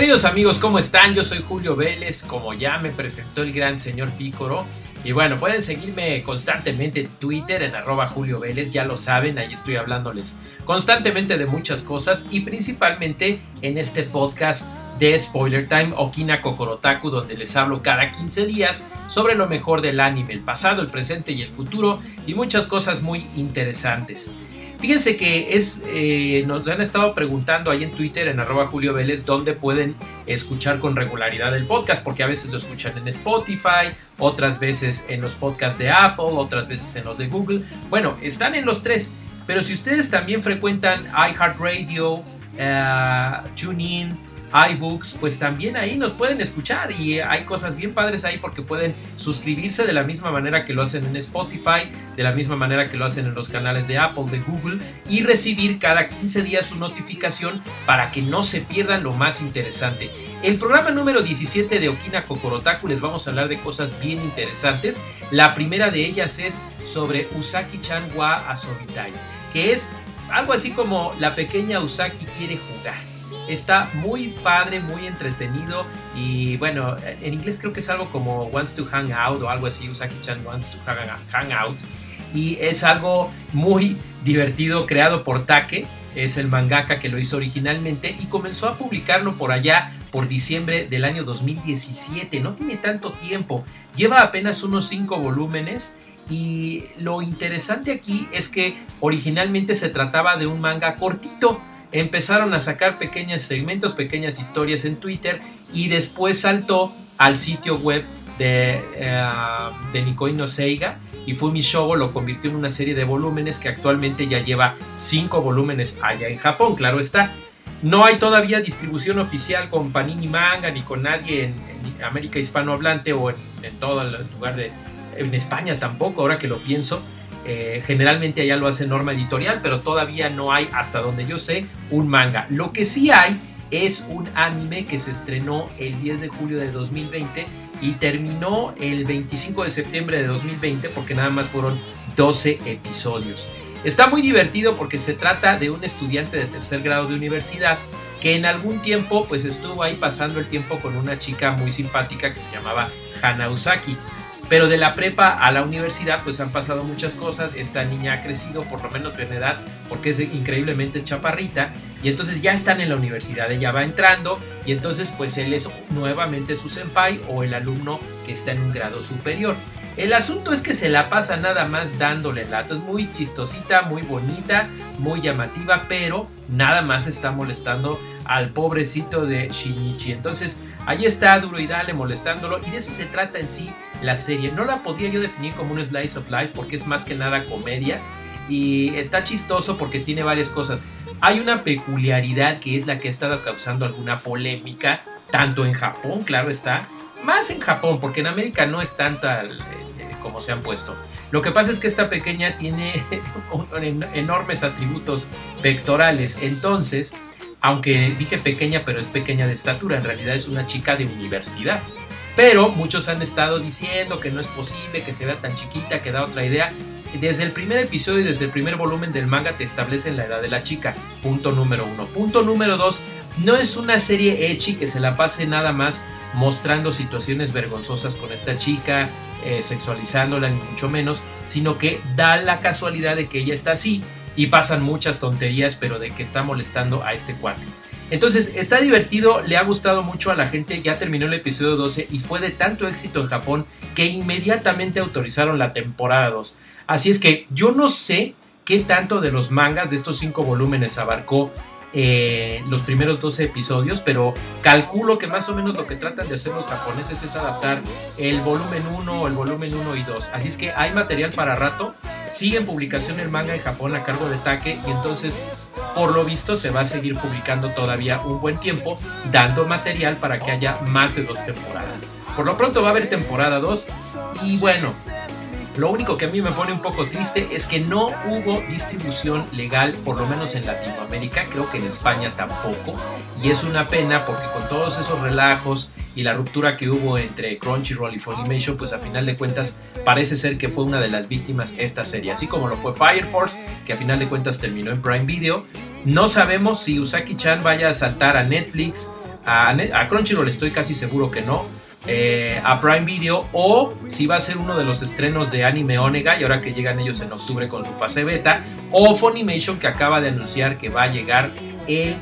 Queridos amigos, ¿cómo están? Yo soy Julio Vélez, como ya me presentó el gran señor Pícoro. Y bueno, pueden seguirme constantemente en Twitter, en arroba Julio Vélez, ya lo saben, ahí estoy hablándoles constantemente de muchas cosas y principalmente en este podcast de Spoiler Time Okina Kokorotaku, donde les hablo cada 15 días sobre lo mejor del anime, el pasado, el presente y el futuro y muchas cosas muy interesantes. Fíjense que es, eh, nos han estado preguntando ahí en Twitter, en arroba Julio Vélez, dónde pueden escuchar con regularidad el podcast, porque a veces lo escuchan en Spotify, otras veces en los podcasts de Apple, otras veces en los de Google. Bueno, están en los tres, pero si ustedes también frecuentan iHeartRadio, uh, TuneIn, iBooks, pues también ahí nos pueden escuchar y hay cosas bien padres ahí porque pueden suscribirse de la misma manera que lo hacen en Spotify, de la misma manera que lo hacen en los canales de Apple, de Google y recibir cada 15 días su notificación para que no se pierdan lo más interesante. El programa número 17 de Okina Kokorotaku les vamos a hablar de cosas bien interesantes. La primera de ellas es sobre Usaki-chan wa Asobitai, que es algo así como la pequeña Usaki quiere jugar. Está muy padre, muy entretenido y bueno, en inglés creo que es algo como wants to hang out o algo así, Usaki-chan wants to hang out. Y es algo muy divertido creado por Take, es el mangaka que lo hizo originalmente y comenzó a publicarlo por allá por diciembre del año 2017. No tiene tanto tiempo, lleva apenas unos 5 volúmenes y lo interesante aquí es que originalmente se trataba de un manga cortito empezaron a sacar pequeños segmentos, pequeñas historias en Twitter y después saltó al sitio web de, uh, de Nikoino Seiga y Fumi Shogo lo convirtió en una serie de volúmenes que actualmente ya lleva cinco volúmenes allá en Japón, claro está. No hay todavía distribución oficial con Panini Manga ni con nadie en, América hispanohablante o en, en todo el lugar de... En España tampoco, ahora que lo pienso eh, generalmente allá lo hace Norma Editorial, pero todavía no hay, hasta donde yo sé, un manga. Lo que sí hay es un anime que se estrenó el 10 de julio de 2020 y terminó el 25 de septiembre de 2020 porque nada más fueron 12 episodios. Está muy divertido porque se trata de un estudiante de tercer grado de universidad que en algún tiempo pues estuvo ahí pasando el tiempo con una chica muy simpática que se llamaba Hana Usaki. Pero de la prepa a la universidad pues han pasado muchas cosas, esta niña ha crecido por lo menos en edad porque es increíblemente chaparrita y entonces ya están en la universidad, ella va entrando y entonces pues él es nuevamente su senpai o el alumno que está en un grado superior. El asunto es que se la pasa nada más dándole lato. Es muy chistosita, muy bonita, muy llamativa, pero nada más está molestando al pobrecito de Shinichi. Entonces, ahí está duro y dale molestándolo. Y de eso se trata en sí la serie. No la podría yo definir como un slice of life porque es más que nada comedia. Y está chistoso porque tiene varias cosas. Hay una peculiaridad que es la que ha estado causando alguna polémica, tanto en Japón, claro está, más en Japón, porque en América no es tanta eh, como se han puesto. Lo que pasa es que esta pequeña tiene enormes atributos pectorales, entonces, aunque dije pequeña, pero es pequeña de estatura, en realidad es una chica de universidad. Pero muchos han estado diciendo que no es posible que se vea tan chiquita, que da otra idea. Desde el primer episodio y desde el primer volumen del manga te establecen la edad de la chica. Punto número uno. Punto número dos. No es una serie echi que se la pase nada más mostrando situaciones vergonzosas con esta chica, eh, sexualizándola, ni mucho menos, sino que da la casualidad de que ella está así y pasan muchas tonterías, pero de que está molestando a este cuate. Entonces, está divertido, le ha gustado mucho a la gente, ya terminó el episodio 12 y fue de tanto éxito en Japón que inmediatamente autorizaron la temporada 2. Así es que yo no sé qué tanto de los mangas de estos cinco volúmenes abarcó eh, los primeros 12 episodios, pero calculo que más o menos lo que tratan de hacer los japoneses es adaptar el volumen 1 o el volumen 1 y 2. Así es que hay material para rato. Sigue en publicación el manga en Japón a cargo de Take y entonces por lo visto se va a seguir publicando todavía un buen tiempo, dando material para que haya más de dos temporadas. Por lo pronto va a haber temporada 2 y bueno, lo único que a mí me pone un poco triste es que no hubo distribución legal, por lo menos en Latinoamérica, creo que en España tampoco. Y es una pena porque con todos esos relajos y la ruptura que hubo entre Crunchyroll y Funimation, pues a final de cuentas parece ser que fue una de las víctimas esta serie. Así como lo fue Fire Force, que a final de cuentas terminó en Prime Video. No sabemos si Usaki-chan vaya a saltar a Netflix. A, a Crunchyroll estoy casi seguro que no eh, a Prime Video o si va a ser uno de los estrenos de Anime Onega y ahora que llegan ellos en octubre con su fase beta o Funimation que acaba de anunciar que va a llegar en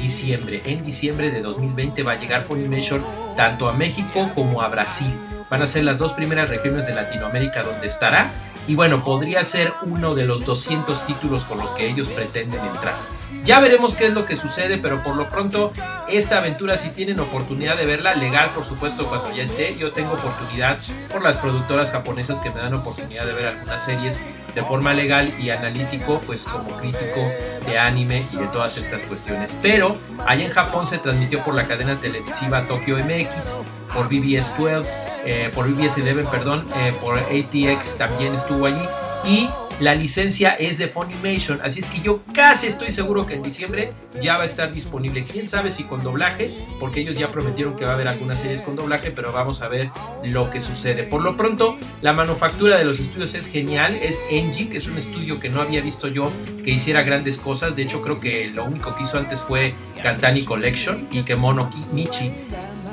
diciembre. En diciembre de 2020 va a llegar Funimation tanto a México como a Brasil. Van a ser las dos primeras regiones de Latinoamérica donde estará y bueno, podría ser uno de los 200 títulos con los que ellos pretenden entrar. Ya veremos qué es lo que sucede, pero por lo pronto esta aventura si tienen oportunidad de verla, legal por supuesto cuando ya esté, yo tengo oportunidad por las productoras japonesas que me dan oportunidad de ver algunas series de forma legal y analítico, pues como crítico de anime y de todas estas cuestiones. Pero allá en Japón se transmitió por la cadena televisiva Tokyo MX, por BBS 12, eh, por BBS 11, perdón, eh, por ATX también estuvo allí y la licencia es de Funimation, así es que yo casi estoy seguro que en diciembre ya va a estar disponible. Quién sabe si con doblaje, porque ellos ya prometieron que va a haber algunas series con doblaje, pero vamos a ver lo que sucede. Por lo pronto, la manufactura de los estudios es genial. Es Engie, que es un estudio que no había visto yo que hiciera grandes cosas. De hecho, creo que lo único que hizo antes fue Kantani Collection y que Mono Michi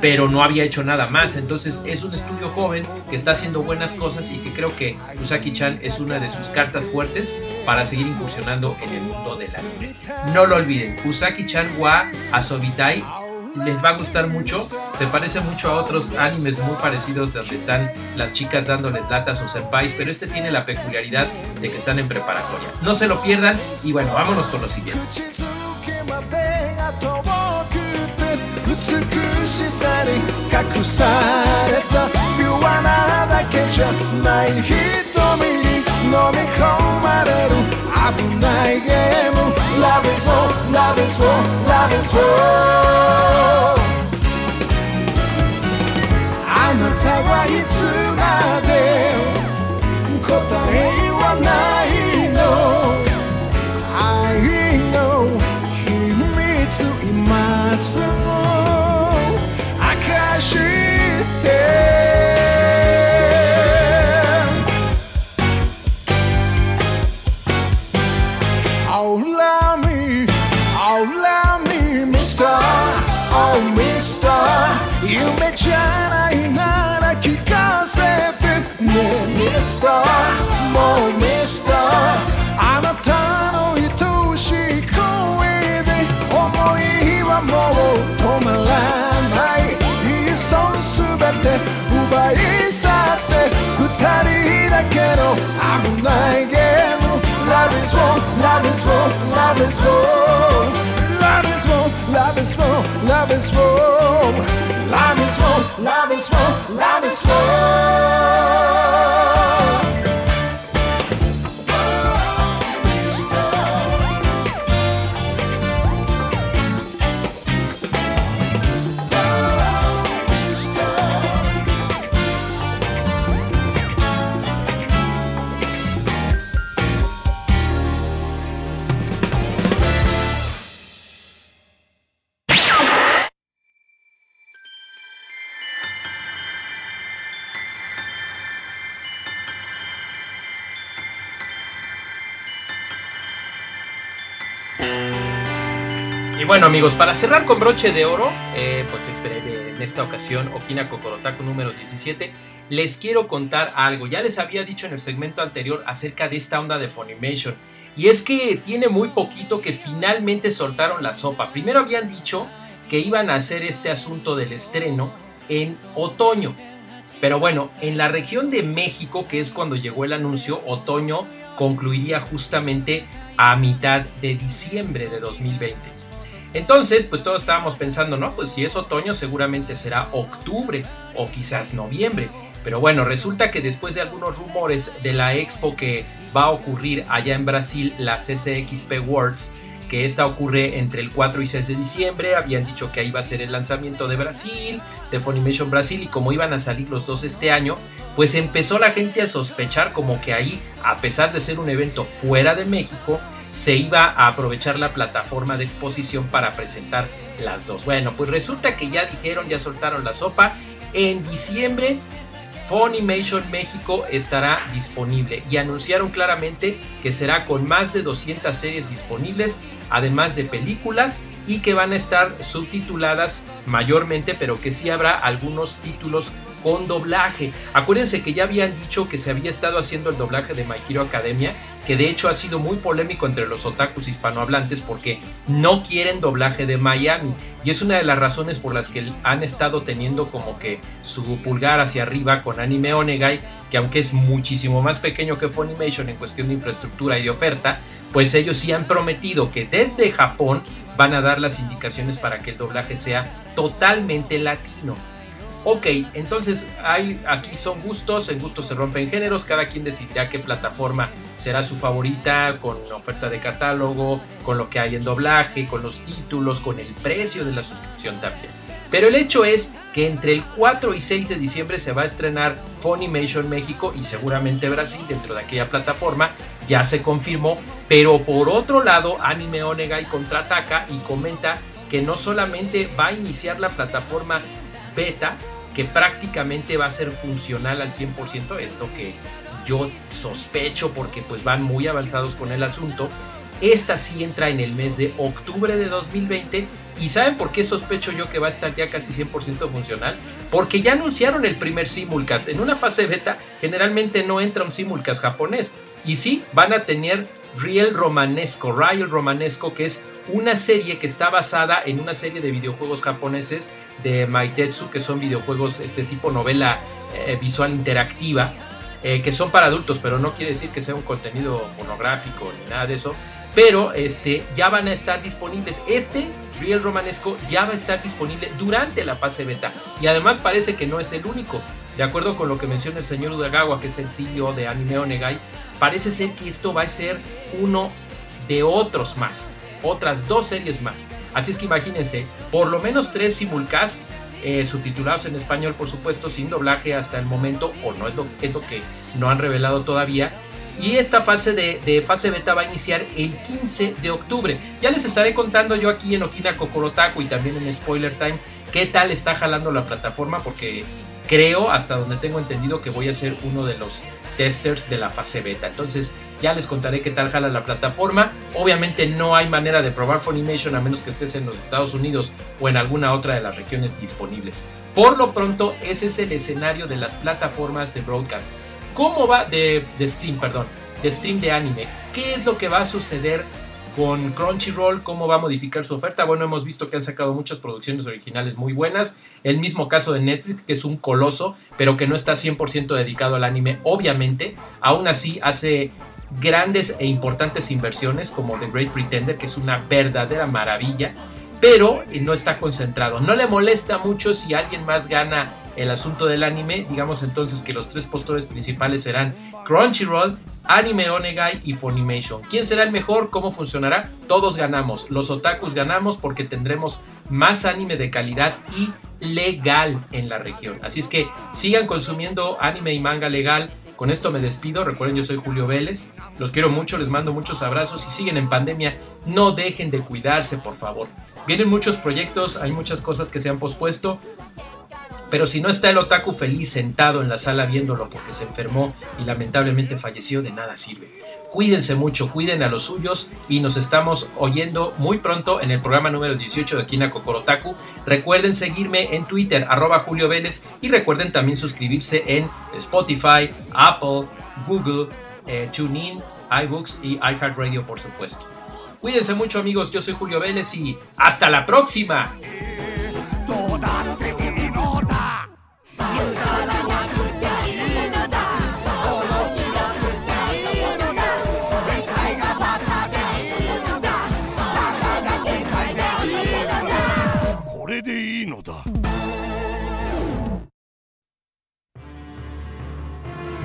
pero no había hecho nada más. Entonces es un estudio joven que está haciendo buenas cosas y que creo que Usaki-chan es una de sus cartas fuertes para seguir incursionando en el mundo del anime. No lo olviden, Usaki-chan wa Asobitai les va a gustar mucho. Se parece mucho a otros animes muy parecidos donde están las chicas dándoles latas o senpais, pero este tiene la peculiaridad de que están en preparatoria. No se lo pierdan y bueno, vámonos con lo siguiente. しさに隠された。ピュアなだけじゃない瞳に飲み込まれる。危ないゲーム。Love is all, love is all, love is all あなたはいつまで答えはない。Love is war, love is war. Love is war, love is war, love is war. Love is war, love is war, love is war. Bueno amigos, para cerrar con broche de oro, eh, pues en esta ocasión Okina Kokorotaku número 17, les quiero contar algo. Ya les había dicho en el segmento anterior acerca de esta onda de Funimation. Y es que tiene muy poquito que finalmente soltaron la sopa. Primero habían dicho que iban a hacer este asunto del estreno en otoño. Pero bueno, en la región de México, que es cuando llegó el anuncio, otoño concluiría justamente a mitad de diciembre de 2020. Entonces, pues todos estábamos pensando, no, pues si es otoño seguramente será octubre o quizás noviembre. Pero bueno, resulta que después de algunos rumores de la expo que va a ocurrir allá en Brasil, la CCXP Worlds, que esta ocurre entre el 4 y 6 de diciembre, habían dicho que ahí va a ser el lanzamiento de Brasil, de Funimation Brasil, y como iban a salir los dos este año, pues empezó la gente a sospechar como que ahí, a pesar de ser un evento fuera de México, se iba a aprovechar la plataforma de exposición para presentar las dos. Bueno, pues resulta que ya dijeron, ya soltaron la sopa, en diciembre Funimation México estará disponible y anunciaron claramente que será con más de 200 series disponibles, además de películas y que van a estar subtituladas mayormente, pero que sí habrá algunos títulos con doblaje. Acuérdense que ya habían dicho que se había estado haciendo el doblaje de My Hero Academia, que de hecho ha sido muy polémico entre los otakus hispanohablantes porque no quieren doblaje de Miami. Y es una de las razones por las que han estado teniendo como que su pulgar hacia arriba con Anime Onegai, que aunque es muchísimo más pequeño que Funimation en cuestión de infraestructura y de oferta, pues ellos sí han prometido que desde Japón van a dar las indicaciones para que el doblaje sea totalmente latino. Ok, entonces hay, aquí son gustos, en gustos se rompen géneros, cada quien decidirá qué plataforma será su favorita, con oferta de catálogo, con lo que hay en doblaje, con los títulos, con el precio de la suscripción también. Pero el hecho es que entre el 4 y 6 de diciembre se va a estrenar Funimation México y seguramente Brasil dentro de aquella plataforma, ya se confirmó, pero por otro lado Anime Onegai contraataca y comenta que no solamente va a iniciar la plataforma beta, que prácticamente va a ser funcional al 100%, es lo que yo sospecho porque pues van muy avanzados con el asunto. Esta sí entra en el mes de octubre de 2020 y ¿saben por qué sospecho yo que va a estar ya casi 100% funcional? Porque ya anunciaron el primer simulcast. En una fase beta generalmente no entra un simulcast japonés. Y sí, van a tener Real Romanesco, Real Romanesco, que es una serie que está basada en una serie de videojuegos japoneses de Maitetsu, que son videojuegos este tipo novela eh, visual interactiva, eh, que son para adultos, pero no quiere decir que sea un contenido pornográfico ni nada de eso. Pero este, ya van a estar disponibles. Este, Real Romanesco, ya va a estar disponible durante la fase beta. Y además parece que no es el único. De acuerdo con lo que menciona el señor Udagawa, que es el CEO de Anime Onegai, parece ser que esto va a ser uno de otros más, otras dos series más. Así es que imagínense, por lo menos tres simulcast eh, subtitulados en español, por supuesto, sin doblaje hasta el momento, o no es lo, es lo que no han revelado todavía. Y esta fase de, de, fase beta va a iniciar el 15 de octubre. Ya les estaré contando yo aquí en Okina Kokorotaku y también en Spoiler Time qué tal está jalando la plataforma porque creo, hasta donde tengo entendido, que voy a ser uno de los testers de la fase beta. Entonces ya les contaré qué tal jala la plataforma. Obviamente no hay manera de probar Funimation a menos que estés en los Estados Unidos o en alguna otra de las regiones disponibles. Por lo pronto, ese es el escenario de las plataformas de broadcast. ¿Cómo va de, stream, perdón? De stream de anime. ¿Qué es lo que va a suceder con Crunchyroll, cómo va a modificar su oferta. Bueno, hemos visto que han sacado muchas producciones originales muy buenas. El mismo caso de Netflix, que es un coloso, pero que no está 100% dedicado al anime, obviamente. Aún así, hace grandes e importantes inversiones como The Great Pretender, que es una verdadera maravilla, pero no está concentrado. No le molesta mucho si alguien más gana el asunto del anime, digamos entonces que los tres postores principales serán Crunchyroll, Anime Onegai y Funimation. ¿Quién será el mejor? ¿Cómo funcionará? Todos ganamos. Los otakus ganamos porque tendremos más anime de calidad y legal en la región. Así es que sigan consumiendo anime y manga legal. Con esto me despido. Recuerden, yo soy Julio Vélez. Los quiero mucho, les mando muchos abrazos. Si siguen en pandemia, no dejen de cuidarse, por favor. Vienen muchos proyectos, hay muchas cosas que se han pospuesto pero si no está el otaku feliz sentado en la sala viéndolo porque se enfermó y lamentablemente falleció, de nada sirve. Cuídense mucho, cuiden a los suyos y nos estamos oyendo muy pronto en el programa número 18 de Kina Kokorotaku. Recuerden seguirme en Twitter, arroba Julio Vélez, y recuerden también suscribirse en Spotify, Apple, Google, eh, TuneIn, iBooks y iHeartRadio, por supuesto. Cuídense mucho amigos, yo soy Julio Vélez y hasta la próxima.